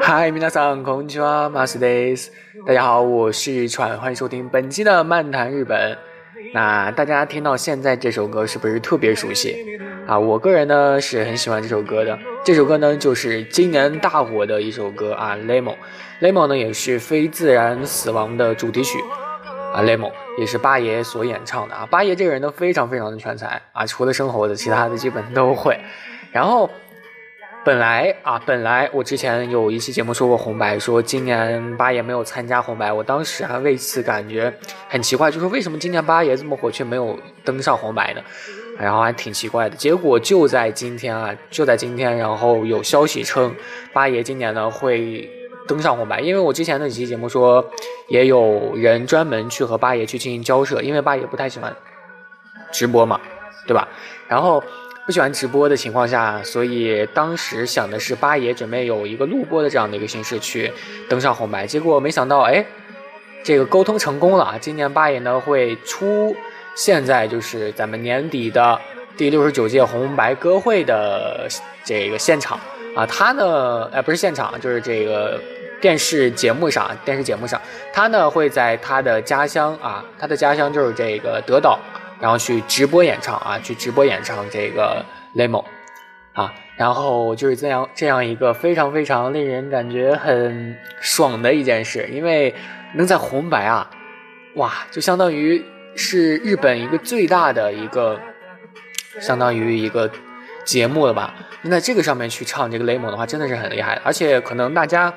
嗨，皆さんこんにちは、マスです。大家好，我是川，欢迎收听本期的漫谈日本。那大家听到现在这首歌是不是特别熟悉啊？我个人呢是很喜欢这首歌的。这首歌呢就是今年大火的一首歌啊，《Lemon》。《Lemon》呢也是非自然死亡的主题曲啊，《Lemon》也是八爷所演唱的啊。八爷这个人呢非常非常的全才啊，除了生活的，其他的基本都会。然后。 本来啊，本来我之前有一期节目说过红白，说今年八爷没有参加红白，我当时还为此感觉很奇怪，就说为什么今年八爷这么火却没有登上红白呢？然后还挺奇怪的。结果就在今天啊，就在今天，然后有消息称八爷今年呢会登上红白，因为我之前那几期节目说也有人专门去和八爷去进行交涉，因为八爷不太喜欢直播嘛，对吧？然后。不喜欢直播的情况下，所以当时想的是八爷准备有一个录播的这样的一个形式去登上红白，结果没想到，哎，这个沟通成功了啊！今年八爷呢会出现在就是咱们年底的第六十九届红白歌会的这个现场啊，他呢，哎，不是现场，就是这个电视节目上，电视节目上，他呢会在他的家乡啊，他的家乡就是这个德岛。然后去直播演唱啊，去直播演唱这个《Lemon》啊，然后就是这样这样一个非常非常令人感觉很爽的一件事，因为能在红白啊，哇，就相当于是日本一个最大的一个，相当于一个节目了吧？那这个上面去唱这个《Lemon》的话，真的是很厉害，而且可能大家。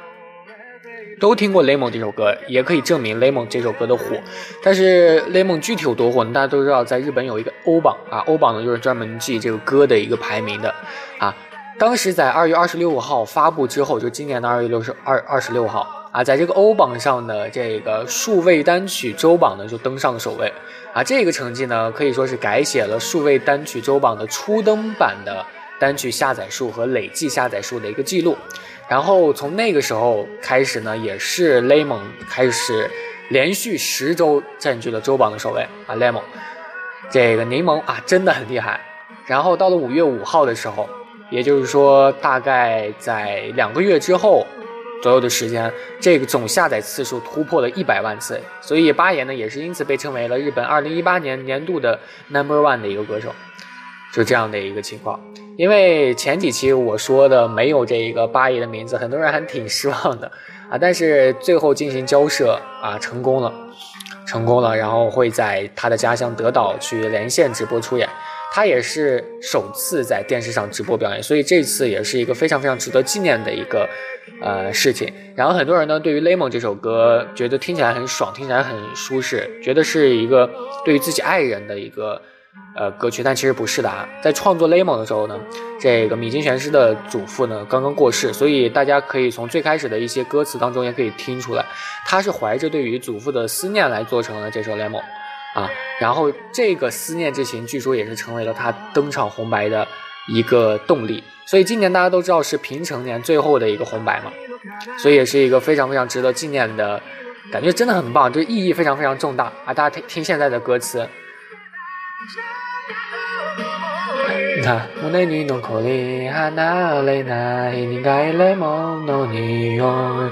都听过《雷蒙》这首歌，也可以证明《雷蒙》这首歌的火。但是《雷蒙》具体有多火呢？大家都知道，在日本有一个欧榜啊，欧榜呢就是专门记这个歌的一个排名的啊。当时在二月二十六号发布之后，就今年的二月六十二二十六号啊，在这个欧榜上的这个数位单曲周榜呢就登上了首位啊。这个成绩呢可以说是改写了数位单曲周榜的初登版的单曲下载数和累计下载数的一个记录。然后从那个时候开始呢，也是 Lemon 开始连续十周占据了周榜的首位啊。，Lemon，这个柠檬啊真的很厉害。然后到了五月五号的时候，也就是说大概在两个月之后左右的时间，这个总下载次数突破了一百万次。所以八爷呢也是因此被称为了日本二零一八年年度的 Number One 的一个歌手，就这样的一个情况。因为前几期我说的没有这一个八爷的名字，很多人还挺失望的啊。但是最后进行交涉啊，成功了，成功了。然后会在他的家乡德岛去连线直播出演，他也是首次在电视上直播表演，所以这次也是一个非常非常值得纪念的一个呃事情。然后很多人呢对于《Lemon》这首歌觉得听起来很爽，听起来很舒适，觉得是一个对于自己爱人的一个。呃，歌曲，但其实不是的啊。在创作《Lemon》的时候呢，这个米津玄师的祖父呢刚刚过世，所以大家可以从最开始的一些歌词当中也可以听出来，他是怀着对于祖父的思念来做成了这首《Lemon》啊。然后这个思念之情，据说也是成为了他登场红白的一个动力。所以今年大家都知道是平成年最后的一个红白嘛，所以也是一个非常非常值得纪念的感觉，真的很棒，就是意义非常非常重大啊。大家听听现在的歌词。那胸に残り離れない苦いレモンの匂い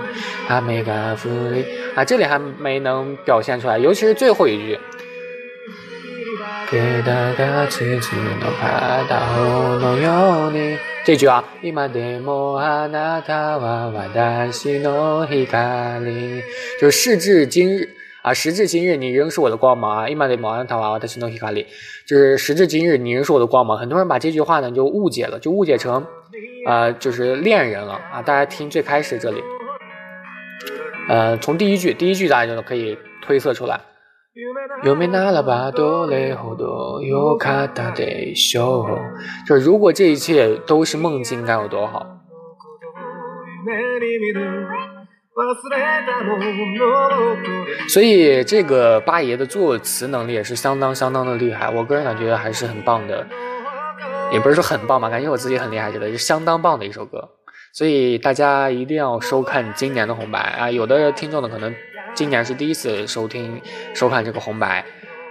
雨が降り啊，这里还没能表现出来，尤其是最后一句。这句啊，今でもあなたは私の光，就是时至今日。 啊，时至今日，你仍是我的光芒啊！伊玛的毛安塔娃娃的行动皮卡里，就是时至今日，你仍是我的光芒。很多人把这句话呢就误解了，就误解成，呃，就是恋人了啊！大家听最开始这里，呃，从第一句，第一句大家就可以推测出来。就是如果这一切都是梦境，该有多好。所以这个八爷的作词能力也是相当相当的厉害，我个人感觉还是很棒的，也不是说很棒吧，感觉我自己很厉害，觉得是相当棒的一首歌。所以大家一定要收看今年的红白啊！有的听众呢可能今年是第一次收听收看这个红白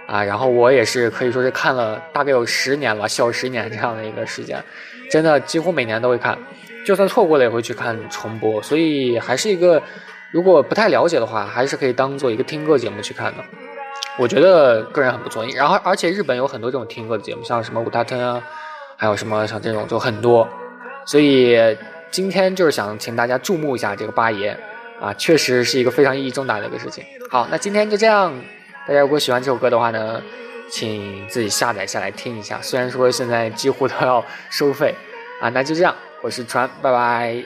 啊，然后我也是可以说是看了大概有十年了，小十年这样的一个时间，真的几乎每年都会看。就算错过了也会去看重播，所以还是一个如果不太了解的话，还是可以当做一个听歌节目去看的。我觉得个人很不错，然后而且日本有很多这种听歌的节目，像什么五大村啊，还有什么像这种就很多，所以今天就是想请大家注目一下这个八爷啊，确实是一个非常意义重大的一个事情。好，那今天就这样，大家如果喜欢这首歌的话呢，请自己下载下来听一下，虽然说现在几乎都要收费啊，那就这样。我是川，拜拜。